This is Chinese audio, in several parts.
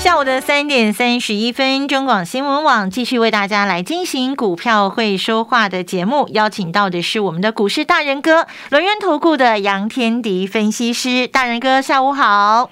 下午的三点三十一分，中广新闻网继续为大家来进行股票会说话的节目，邀请到的是我们的股市大人哥轮源投顾的杨天迪分析师，大人哥下午好。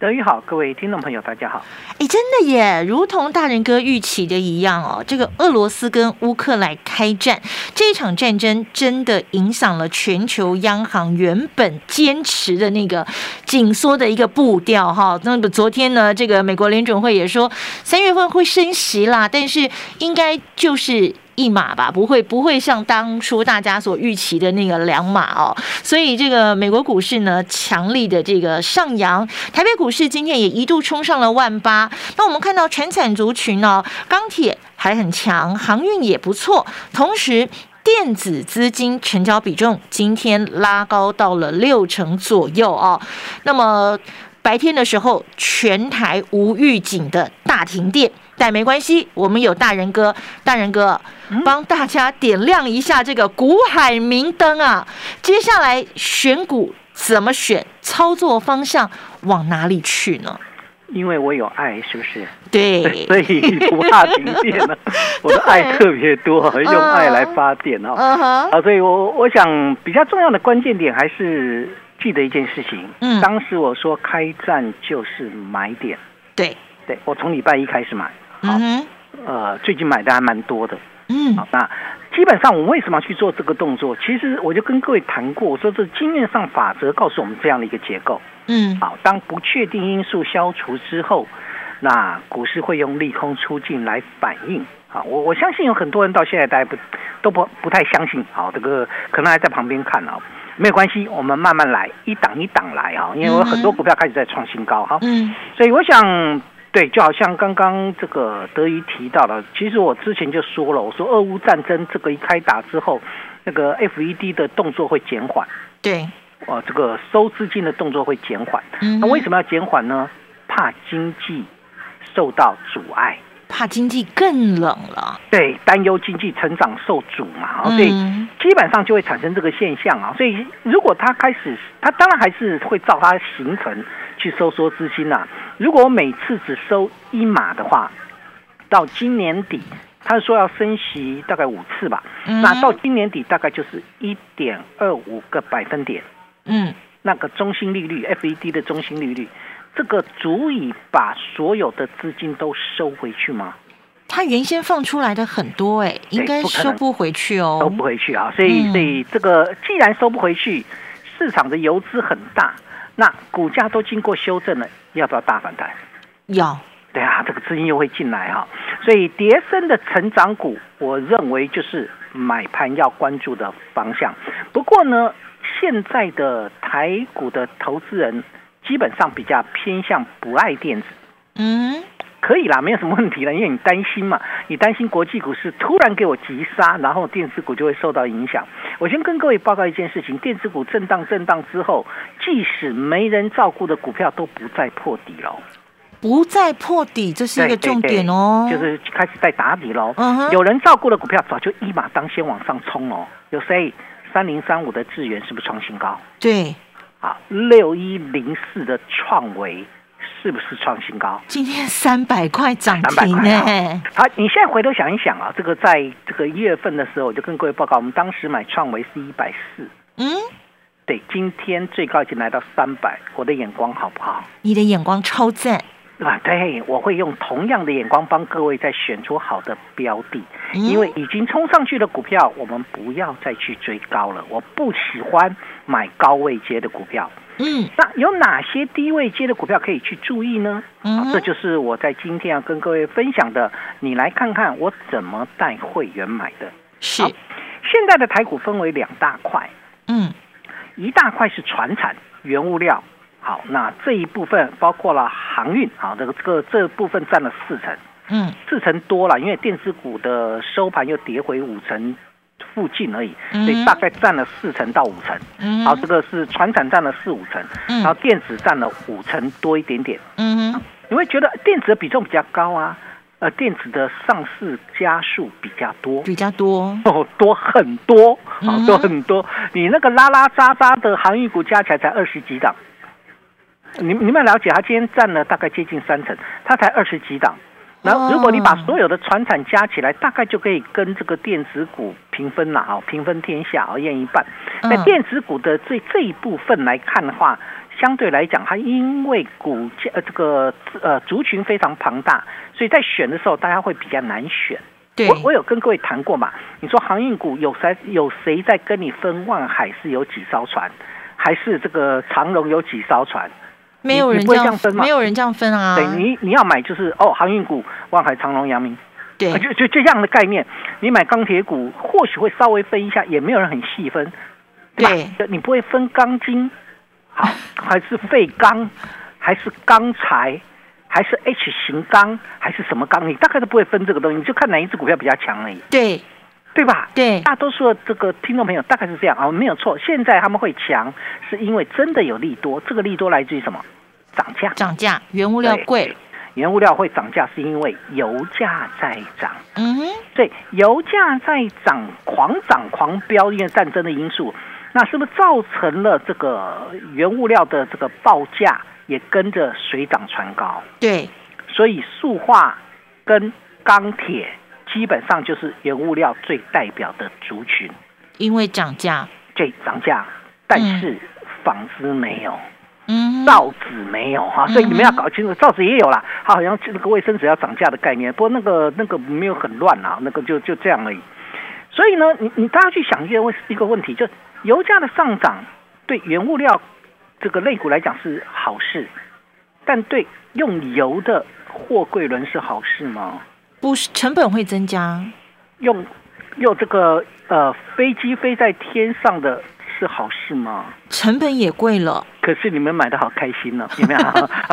德宇好，各位听众朋友，大家好。哎，真的耶，如同大人哥预期的一样哦，这个俄罗斯跟乌克兰开战这场战争，真的影响了全球央行原本坚持的那个紧缩的一个步调哈。那么昨天呢，这个美国联准会也说三月份会升息啦，但是应该就是。一码吧，不会不会像当初大家所预期的那个两码哦，所以这个美国股市呢，强力的这个上扬，台北股市今天也一度冲上了万八。那我们看到全产族群呢，钢铁还很强，航运也不错，同时电子资金成交比重今天拉高到了六成左右哦。那么白天的时候，全台无预警的大停电。但没关系，我们有大人哥，大人哥帮大家点亮一下这个股海明灯啊！接下来选股怎么选？操作方向往哪里去呢？因为我有爱，是不是？对，所以不怕停电了。我的爱特别多，用爱来发电哦。啊，所以我我想比较重要的关键点还是记得一件事情。嗯，当时我说开战就是买点。对，对我从礼拜一开始买。好，呃，最近买的还蛮多的。嗯，好，那基本上我为什么要去做这个动作？其实我就跟各位谈过，我说这经验上法则告诉我们这样的一个结构。嗯，好，当不确定因素消除之后，那股市会用利空出尽来反应。好，我我相信有很多人到现在大家不都不不太相信。好，这个可能还在旁边看啊，没有关系，我们慢慢来，一档一档来啊，因为我很多股票开始在创新高哈。嗯，所以我想。对，就好像刚刚这个德瑜提到了，其实我之前就说了，我说俄乌战争这个一开打之后，那个 FED 的动作会减缓，对，哦，这个收资金的动作会减缓。那为什么要减缓呢？怕经济受到阻碍，怕经济更冷了。对，担忧经济成长受阻嘛，所以基本上就会产生这个现象啊。所以如果它开始，它当然还是会照它形成。去收缩资金呐！如果我每次只收一码的话，到今年底，他说要升息大概五次吧。那到今年底大概就是一点二五个百分点。嗯，那个中心利率，FED 的中心利率，这个足以把所有的资金都收回去吗？他原先放出来的很多，哎，应该收不回去哦，收不回去啊！所以，所以这个既然收不回去，市场的游资很大。那股价都经过修正了，要不要大反弹？要。对啊，这个资金又会进来哈，所以叠升的成长股，我认为就是买盘要关注的方向。不过呢，现在的台股的投资人基本上比较偏向不爱电子。嗯。可以啦，没有什么问题了，因为你担心嘛，你担心国际股市突然给我急杀，然后电子股就会受到影响。我先跟各位报告一件事情：电子股震荡震荡之后，即使没人照顾的股票都不再破底了，不再破底，这是一个重点哦，就是开始在打底喽。有人照顾的股票早就一马当先往上冲哦。有谁？三零三五的智源是不是创新高？对，啊，六一零四的创维。是不是创新高？今天三百块涨停呢？好，你现在回头想一想啊，这个在这个一月份的时候，我就跟各位报告，我们当时买创维是一百四，嗯，对，今天最高已经来到三百，我的眼光好不好？你的眼光超赞。啊，对，我会用同样的眼光帮各位再选出好的标的，因为已经冲上去的股票，我们不要再去追高了。我不喜欢买高位接的股票。嗯，那有哪些低位接的股票可以去注意呢？嗯，这就是我在今天要跟各位分享的。你来看看我怎么带会员买的。是，现在的台股分为两大块。嗯，一大块是船产原物料。好，那这一部分包括了航运，好，这个这个这部分占了四成，嗯，四成多了，因为电子股的收盘又跌回五成附近而已，所以大概占了四成到五成。嗯，好，这个是船产占了四五成，然后电子占了五成多一点点。嗯，你会觉得电子的比重比较高啊？呃，电子的上市家数比较多，比较多哦，多很多，好多很多。你那个拉拉扎扎的航运股加起来才二十几档。你你们了解，它今天占了大概接近三成，它才二十几档。然后，如果你把所有的船产加起来，大概就可以跟这个电子股平分了哈，平分天下，啊，一一半。那电子股的这这一部分来看的话，相对来讲，它因为股价呃这个呃族群非常庞大，所以在选的时候大家会比较难选。我我有跟各位谈过嘛？你说航运股有谁有谁在跟你分？万海是有几艘船，还是这个长荣有几艘船？没有人这样分，没有人这样分啊！对你，你要买就是哦，航运股，万海、长隆、阳明，对，就就这样的概念。你买钢铁股，或许会稍微分一下，也没有人很细分，对你不会分钢筋，好，还是废钢，还是钢材，还是 H 型钢，还是什么钢？你大概都不会分这个东西，你就看哪一只股票比较强而已。对。对吧？对，大多数的这个听众朋友大概是这样啊，没有错。现在他们会强，是因为真的有利多。这个利多来自于什么？涨价，涨价，原物料贵，原物料会涨价，是因为油价在涨。嗯，所以油价在涨，狂涨狂飙，因为战争的因素，那是不是造成了这个原物料的这个报价也跟着水涨船高？对，所以塑化跟钢铁。基本上就是原物料最代表的族群，因为涨价，对涨价，但是纺织没有，嗯，造纸没有。哈，所以你们要搞清楚，造纸也有啦，它好像那个卫生纸要涨价的概念，不过那个那个没有很乱啊，那个就就这样而已。所以呢，你你大家去想一个问一个问题，就油价的上涨对原物料这个类股来讲是好事，但对用油的货柜轮是好事吗？不是成本会增加，用用这个呃飞机飞在天上的是好事吗？成本也贵了。可是你们买的好开心呢，有没有？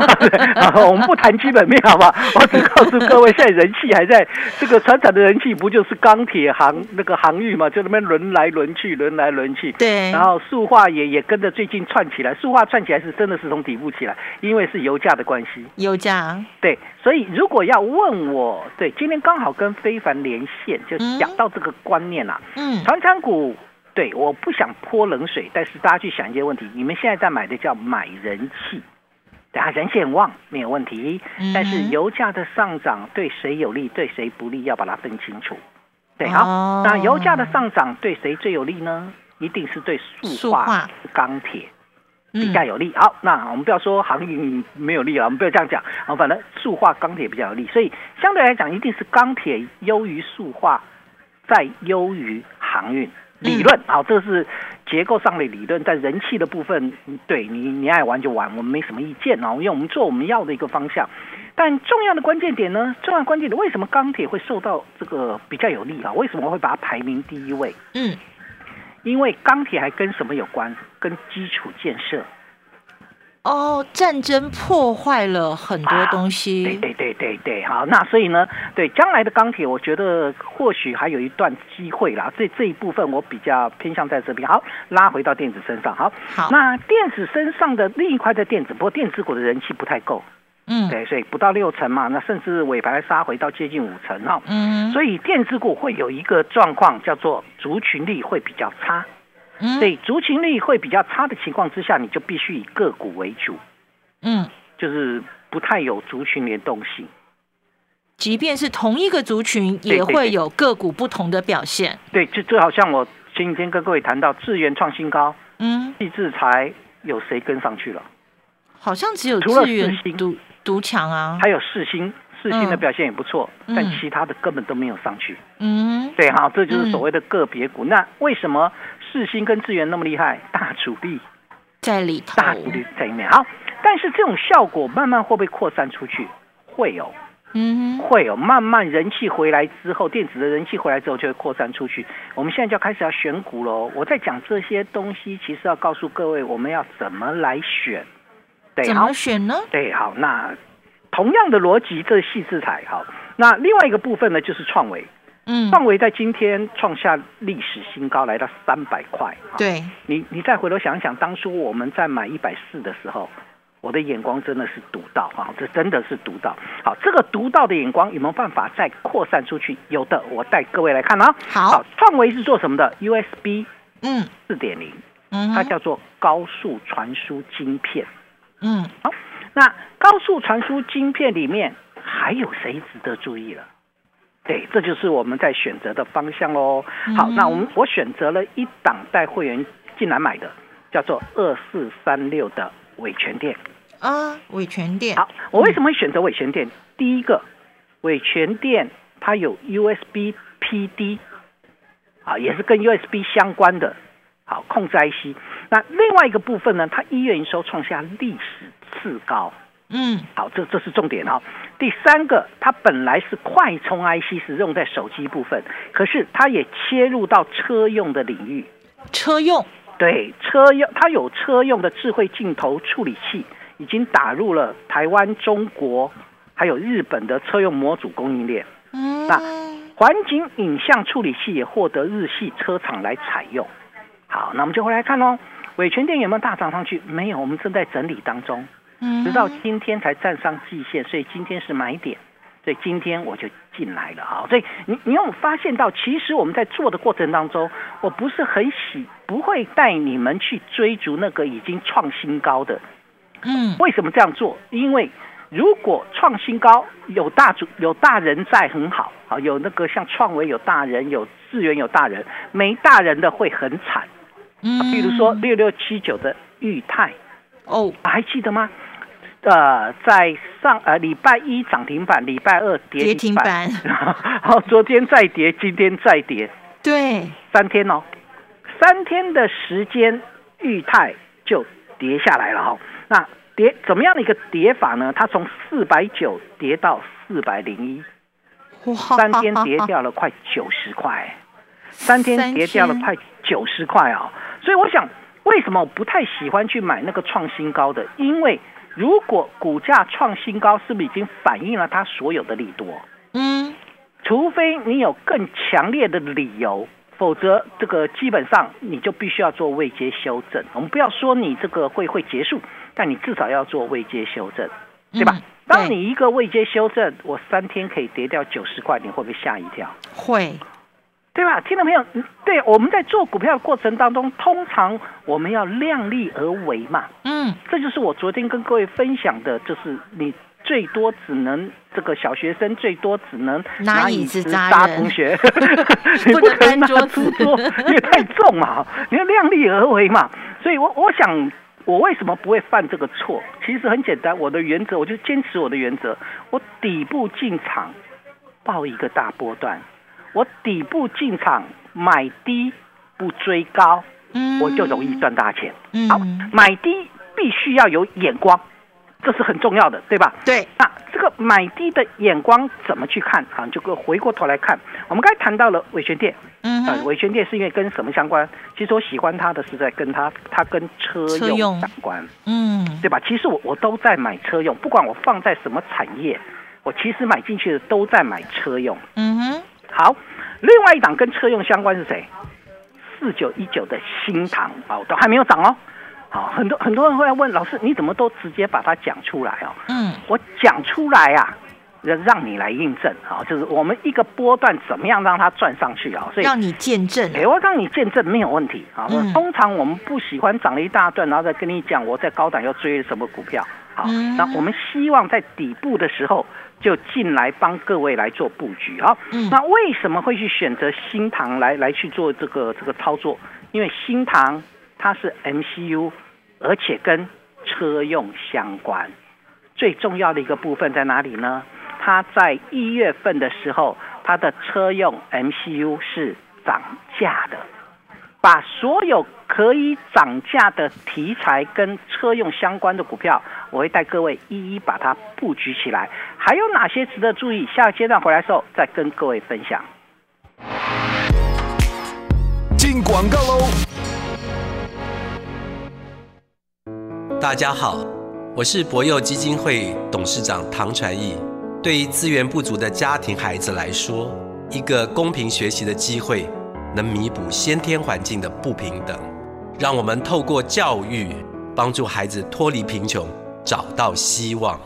我们不谈基本面，好不好？我只告诉各位，现在人气还在这个船厂的人气，不就是钢铁行那个航运嘛？就那边轮来轮去，轮来轮去。对。然后塑化也也跟着最近串起来，塑化串起来是真的是从底部起来，因为是油价的关系。油价。对，所以如果要问我，对，今天刚好跟非凡连线，就讲到这个观念啦。嗯。船厂股。对，我不想泼冷水，但是大家去想一些问题。你们现在在买的叫买人气，对啊，人气很旺，没有问题。但是油价的上涨对谁有利，对谁不利，要把它分清楚。对，好，那油价的上涨对谁最有利呢？一定是对塑化、钢铁比较有利。好，那我们不要说航运没有利啊，我们不要这样讲。啊，反正塑化、钢铁比较有利，所以相对来讲，一定是钢铁优于塑化，再优于航运。理论啊，这是结构上的理论，在人气的部分，对你你爱玩就玩，我们没什么意见哦，因为我们做我们要的一个方向。但重要的关键点呢，重要关键点，为什么钢铁会受到这个比较有利啊？为什么会把它排名第一位？嗯，因为钢铁还跟什么有关？跟基础建设。哦，战争破坏了很多东西。对对对对对，好，那所以呢，对将来的钢铁，我觉得或许还有一段机会啦。这这一部分我比较偏向在这边。好，拉回到电子身上。好，好，那电子身上的另一块在电子，不过电子股的人气不太够。嗯，对，所以不到六成嘛，那甚至尾盘杀回到接近五成哈。嗯，所以电子股会有一个状况，叫做族群力会比较差。所以族群力会比较差的情况之下，你就必须以个股为主，嗯，就是不太有族群联动性。即便是同一个族群，也会有个股不同的表现。对，就就好像我前几天跟各位谈到智源创新高，嗯，细制裁有谁跟上去了？好像只有智源独独强啊，还有四星，四星的表现也不错，但其他的根本都没有上去。嗯，对哈，这就是所谓的个别股。那为什么？四星跟资源那么厉害，大主力在里头，大主力在里面。好，但是这种效果慢慢会不会扩散出去？会有，嗯，会有。慢慢人气回来之后，电子的人气回来之后就会扩散出去。我们现在就要开始要选股喽。我在讲这些东西，其实要告诉各位，我们要怎么来选。对，怎么选呢？对，好，那同样的逻辑，这是细字彩。好，那另外一个部分呢，就是创维。嗯，创维在今天创下历史新高，来到三百块。对，你你再回头想想，当初我们在买一百四的时候，我的眼光真的是独到啊，这真的是独到。好，这个独到的眼光有没有办法再扩散出去？有的，我带各位来看啊。好，创维是做什么的？USB，嗯，四点零，嗯，它叫做高速传输晶片。嗯，好，那高速传输晶片里面还有谁值得注意了？对，这就是我们在选择的方向喽。好，那我们我选择了一档带会员进来买的，叫做二四三六的伟全店啊，伟全店。好，我为什么会选择伟全店？第一个，伟全店它有 USB PD，啊，也是跟 USB 相关的。好，控制 IC。那另外一个部分呢？它一月营收创下历史次高。嗯，好，这这是重点哈。第三个，它本来是快充 IC，是用在手机部分，可是它也切入到车用的领域。车用？对，车用，它有车用的智慧镜头处理器，已经打入了台湾、中国还有日本的车用模组供应链。嗯，那环境影像处理器也获得日系车厂来采用。好，那我们就回来看喽。伟全电有没有大涨上去？没有，我们正在整理当中，直到今天才站上季线，所以今天是买点，所以今天我就进来了啊。所以你你有发现到，其实我们在做的过程当中，我不是很喜，不会带你们去追逐那个已经创新高的。嗯，为什么这样做？因为如果创新高有大主有大人在很好啊，有那个像创维有大人，有智源有大人，没大人的会很惨。嗯，比如说六六七九的裕泰，哦，还记得吗？呃，在上呃礼拜一涨停板，礼拜二跌停板，好，昨天再跌，今天再跌，对，三天哦，三天的时间，裕泰就跌下来了哈。那跌怎么样的一个跌法呢？它从四百九跌到四百零一，哇，三天跌掉了快九十块，三天跌掉了快九十块啊。所以我想，为什么我不太喜欢去买那个创新高的？因为如果股价创新高，是不是已经反映了它所有的利多？嗯，除非你有更强烈的理由，否则这个基本上你就必须要做未接修正。我们不要说你这个会会结束，但你至少要做未接修正，对吧？当你一个未接修正，我三天可以跌掉九十块，你会不会吓一跳？会。对吧，听到没有？对，我们在做股票的过程当中，通常我们要量力而为嘛。嗯，这就是我昨天跟各位分享的，就是你最多只能这个小学生最多只能拿椅子砸同学，你不可能拿书桌，因为太重嘛。你要量力而为嘛。所以我我想，我为什么不会犯这个错？其实很简单，我的原则，我就坚持我的原则，我底部进场，报一个大波段。我底部进场买低不追高，我就容易赚大钱。好，买低必须要有眼光，这是很重要的，对吧？对。那这个买低的眼光怎么去看啊？就回过头来看，我们刚才谈到了伟权店，嗯，啊，伟权店是因为跟什么相关？其实我喜欢它的是在跟它，它跟车用相关，嗯，对吧？其实我我都在买车用，不管我放在什么产业，我其实买进去的都在买车用，嗯哼。好，另外一档跟车用相关是谁？四九一九的新塘啊，都还没有涨哦。好，很多很多人会来问老师，你怎么都直接把它讲出来哦？嗯，我讲出来啊，让让你来印证啊，就是我们一个波段怎么样让它赚上去啊？所以让你见证，哎，我让你见证没有问题啊。通常我们不喜欢涨了一大段，然后再跟你讲我在高档要追什么股票。好，那我们希望在底部的时候。就进来帮各位来做布局啊！那为什么会去选择新塘来来去做这个这个操作？因为新塘它是 MCU，而且跟车用相关。最重要的一个部分在哪里呢？它在一月份的时候，它的车用 MCU 是涨价的。把所有可以涨价的题材跟车用相关的股票，我会带各位一一把它布局起来。还有哪些值得注意？下个阶段回来的时候再跟各位分享。进广告喽！大家好，我是博幼基金会董事长唐传义。对于资源不足的家庭孩子来说，一个公平学习的机会，能弥补先天环境的不平等。让我们透过教育，帮助孩子脱离贫穷，找到希望。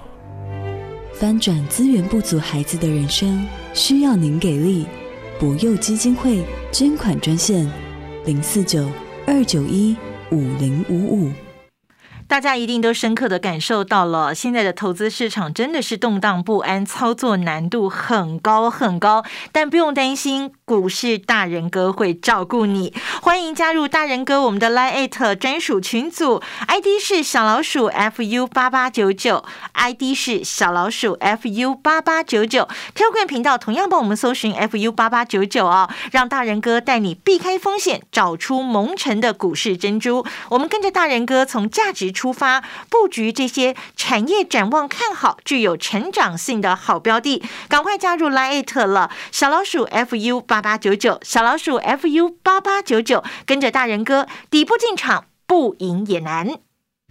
翻转资源不足孩子的人生，需要您给力。博幼基金会捐款专线：零四九二九一五零五五。大家一定都深刻的感受到了，现在的投资市场真的是动荡不安，操作难度很高很高。但不用担心，股市大人哥会照顾你。欢迎加入大人哥我们的 Line 专属群组，ID 是小老鼠 fu 八八九九，ID 是小老鼠 fu 八八九九。挑冠频道同样帮我们搜寻 fu 八八九九哦，让大人哥带你避开风险，找出蒙尘的股市珍珠。我们跟着大人哥从价值。出发布局这些产业展望看好、具有成长性的好标的，赶快加入 Line 了！小老鼠 fu 八八九九，小老鼠 fu 八八九九，跟着大人哥底部进场，不赢也难。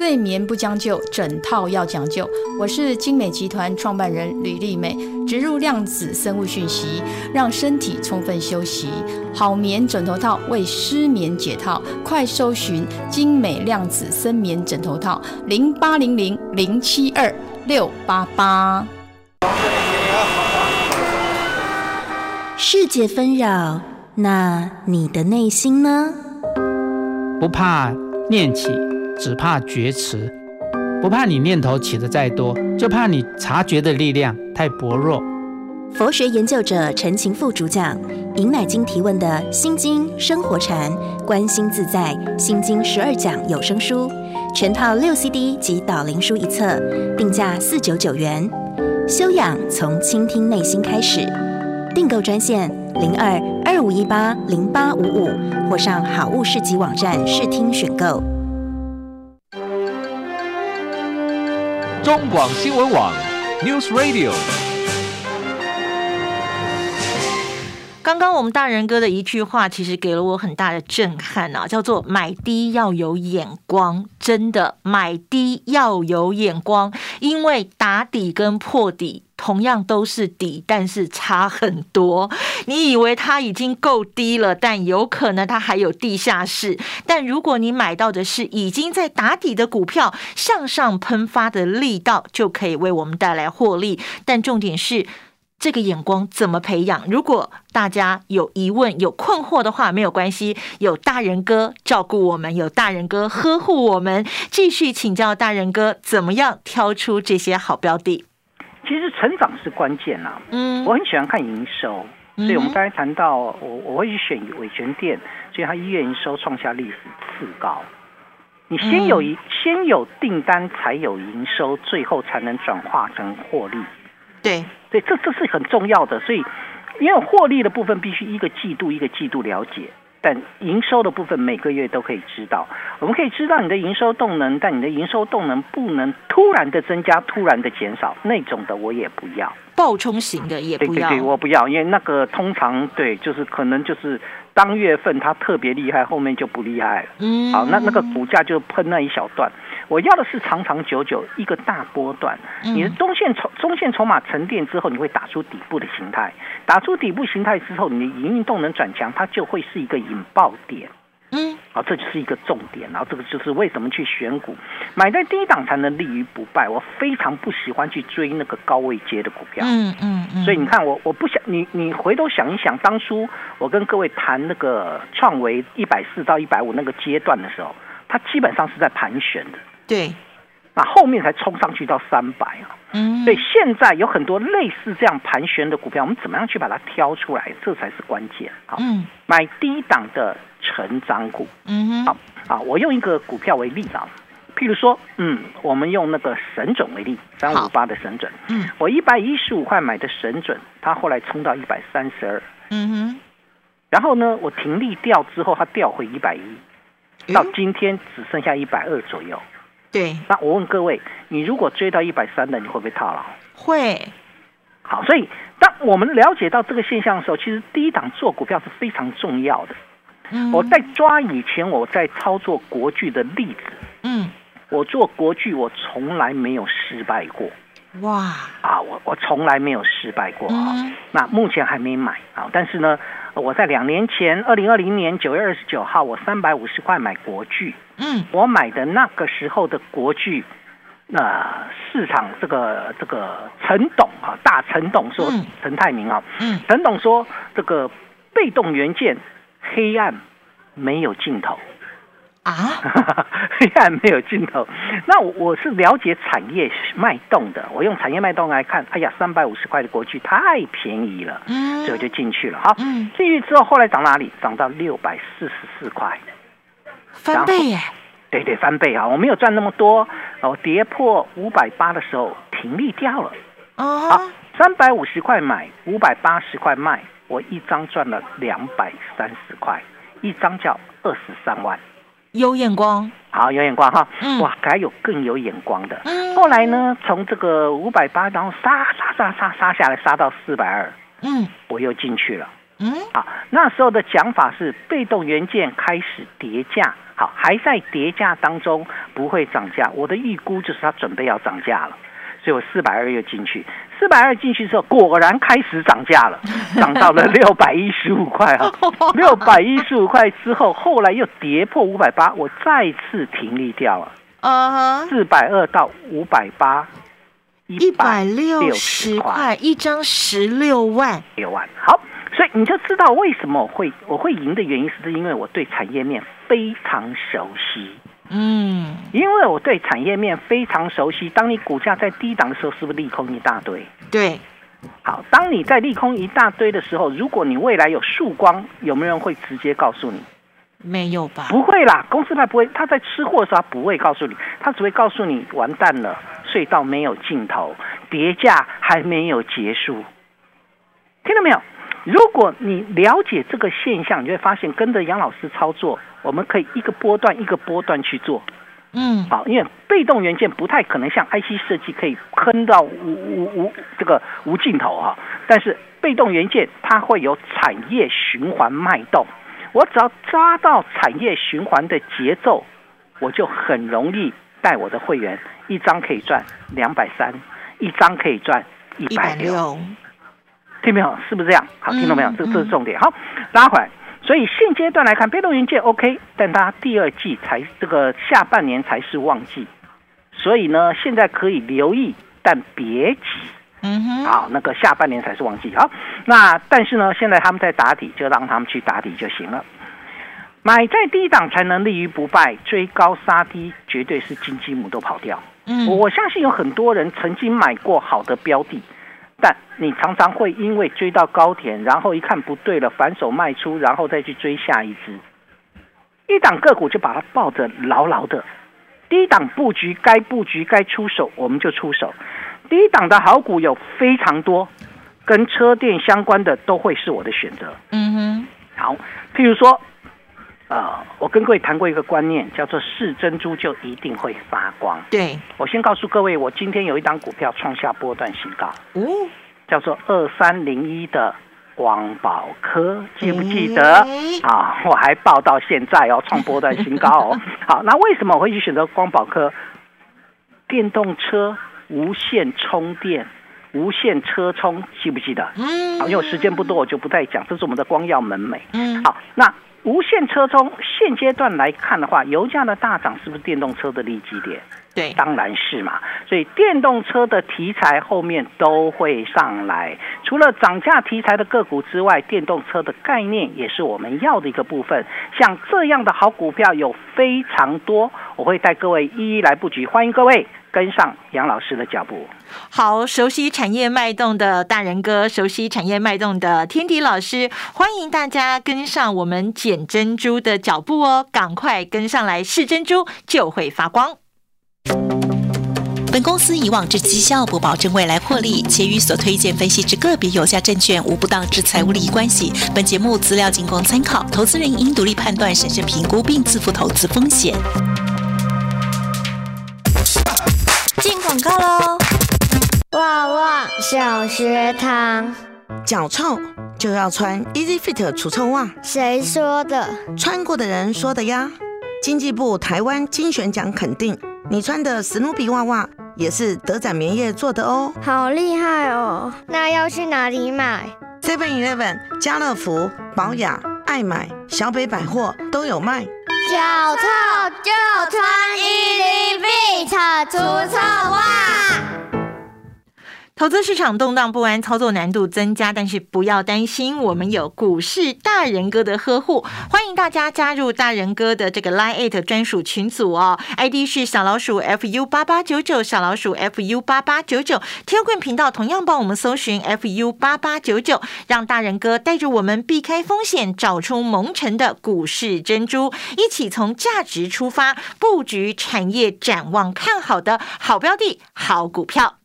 睡眠不将就，枕套要讲究。我是精美集团创办人吕丽美，植入量子生物讯息，让身体充分休息，好眠枕头套为失眠解套。快搜寻精美量子深眠枕头套，零八零零零七二六八八。世界纷扰，那你的内心呢？不怕念起。只怕觉迟，不怕你念头起的再多，就怕你察觉的力量太薄弱。佛学研究者陈情富主讲《尹乃经》提问的《心经》生活禅，观心自在《心经》十二讲有声书，全套六 CD 及导灵书一册，定价四九九元。修养从倾听内心开始，订购专线零二二五一八零八五五，或上好物市集网站试听选购。中广新闻网，News Radio。刚刚我们大人哥的一句话，其实给了我很大的震撼啊，叫做“买低要有眼光”。真的，买低要有眼光，因为打底跟破底。同样都是底，但是差很多。你以为它已经够低了，但有可能它还有地下室。但如果你买到的是已经在打底的股票，向上喷发的力道就可以为我们带来获利。但重点是这个眼光怎么培养？如果大家有疑问、有困惑的话，没有关系，有大人哥照顾我们，有大人哥呵护我们，继续请教大人哥怎么样挑出这些好标的。其实成长是关键啊，嗯，我很喜欢看营收，所以我们刚才谈到我我会去选伟权店，所以他一月营收创下历史次高。你先有一先有订单，才有营收，最后才能转化成获利。对对，这这是很重要的，所以因为获利的部分必须一个季度一个季度了解。但营收的部分每个月都可以知道，我们可以知道你的营收动能，但你的营收动能不能突然的增加，突然的减少，那种的我也不要，暴冲型的也不要，对对对，我不要，因为那个通常对，就是可能就是当月份它特别厉害，后面就不厉害了，嗯，好，那那个股价就喷那一小段。我要的是长长久久一个大波段，你的中线筹中线筹码沉淀之后，你会打出底部的形态，打出底部形态之后，你的营运动能转强，它就会是一个引爆点。嗯，好，这就是一个重点。然后这个就是为什么去选股，买在低档才能立于不败。我非常不喜欢去追那个高位接的股票。嗯嗯嗯。所以你看，我我不想你你回头想一想，当初我跟各位谈那个创维一百四到一百五那个阶段的时候，它基本上是在盘旋的。对，那后面才冲上去到三百啊，嗯，所以现在有很多类似这样盘旋的股票，我们怎么样去把它挑出来，这才是关键好，嗯，买低档的成长股，嗯哼，好，啊，我用一个股票为例啊，譬如说，嗯，我们用那个神准为例，三五八的神准，嗯，我一百一十五块买的神准，它后来冲到一百三十二，嗯哼，然后呢，我停利掉之后，它掉回一百一，到今天只剩下一百二左右。对，那我问各位，你如果追到一百三的，你会不会套牢？会。好，所以当我们了解到这个现象的时候，其实低档做股票是非常重要的。嗯，我在抓以前，我在操作国巨的例子，嗯，我做国巨，我从来没有失败过。哇，啊，我我从来没有失败过啊。嗯那目前还没买啊，但是呢，我在两年前，二零二零年九月二十九号，我三百五十块买国巨，嗯，我买的那个时候的国巨，那、市场这个这个陈董啊，大陈董说嗯，陈泰明啊，嗯，陈董说这个被动元件黑暗没有尽头。啊，黑暗没有尽头。那我我是了解产业脉动的，我用产业脉动来看，哎呀，三百五十块的国巨太便宜了，嗯所以我就进去了。好，嗯，进去之后，后来涨哪里？涨到六百四十四块，翻倍耶，对对，翻倍啊！我没有赚那么多，我跌破五百八的时候停利掉了。好哦，，三百五十块买，五百八十块卖，我一张赚了两百三十块，一张叫二十三万。有眼光，好，有眼光哈，嗯哇，还有更有眼光的。嗯后来呢，从这个五百八，然后杀杀杀杀杀下来，杀到四百二，嗯我又进去了。嗯，好，那时候的讲法是被动元件开始叠价，好，还在叠价当中，不会涨价。我的预估就是它准备要涨价了，所以我四百二又进去。四百二进去之后，果然开始涨价了，涨到了六百一十五块啊！六百一十五块之后，后来又跌破五百八，我再次停利掉了。啊哈，四百二到五百八，一百六六十块一张，十六万，六万。好，所以你就知道为什么我会我会赢的原因，是因为我对产业面非常熟悉。嗯，因为我对产业面非常熟悉，当你股价在低档的时候，是不是利空一大堆？对，好，当你在利空一大堆的时候，如果你未来有曙光，有没有人会直接告诉你？没有吧？不会啦，公司派不会，他在吃货的时候他不会告诉你，他只会告诉你完蛋了，隧道没有尽头，跌价还没有结束。听到没有？如果你了解这个现象，你会发现跟着杨老师操作，我们可以一个波段一个波段去做。嗯，好，因为被动元件不太可能像 IC 设计可以坑到无无无这个无尽头哈、但是被动元件它会有产业循环脉动，我只要抓到产业循环的节奏，我就很容易带我的会员一张可以赚两百三，一张可以赚一一百百六，六，听没有？是不是这样？好，听到没有？嗯这这是重点。好，拉回来。所以现阶段来看，被动元件 OK，但它第二季才这个下半年才是旺季，所以呢，现在可以留意，但别急。嗯哼，好，那个下半年才是旺季。好，那但是呢，现在他们在打底，就让他们去打底就行了。买在低档才能立于不败，追高杀低绝对是金鸡母都跑掉。嗯，我我相信有很多人曾经买过好的标的，但你常常会因为追到高点，然后一看不对了，反手卖出，然后再去追下一只。一档个股就把它抱着牢牢的，低档布局该布局该出手我们就出手。低档的好股有非常多，跟车电相关的都会是我的选择。嗯哼，好，譬如说，呃，我跟各位谈过一个观念，叫做是珍珠就一定会发光。对，我先告诉各位，我今天有一档股票创下波段新高，哦，叫做二三零一的光宝科，记不记得？诶啊，我还报到现在哦，创波段新高哦。好，那为什么我会去选择光宝科？电动车无线充电、无线车充，记不记得？嗯，好，因为我时间不多，我就不再讲。这是我们的光耀门楣。嗯，好，那无线车充现阶段来看的话，油价的大涨是不是电动车的利基点？对，当然是嘛，所以电动车的题材后面都会上来。除了涨价题材的个股之外，电动车的概念也是我们要的一个部分。像这样的好股票有非常多，我会带各位一一来布局。欢迎各位跟上杨老师的脚步。好，熟悉产业脉动的大人哥，熟悉产业脉动的天迪老师，欢迎大家跟上我们捡珍珠的脚步哦，赶快跟上来是珍珠就会发光。本公司以往之绩效不保证未来获利，且与所推荐分析之个别有价证券无不当之财务利益关系。本节目资料仅供参考，投资人应独立判断、审慎评估并自负投资风险。广告喽！旺旺小学堂，脚臭就要穿 Easy Fit 除臭袜。谁说的？穿过的人说的呀。经济部台湾精选奖肯定，你穿的史努比袜袜也是德展棉业做的哦。好厉害哦！那要去哪里买？Seven Eleven、家乐福、宝雅、爱买、小北百货都有卖。脚臭就穿 Easy Fit 除臭袜。投资市场动荡不安，操作难度增加，但是不要担心，我们有股市大人哥的呵护，欢迎大家加入大人哥的这个 Line Eight 专属群组哦，ID 是小老鼠 fu 八八九九，小老鼠 fu 八八九九。天棍频道同样帮我们搜寻 fu 八八九九，让大人哥带着我们避开风险，找出蒙尘的股市珍珠，一起从价值出发，布局产业展望看好的好标的、好股票。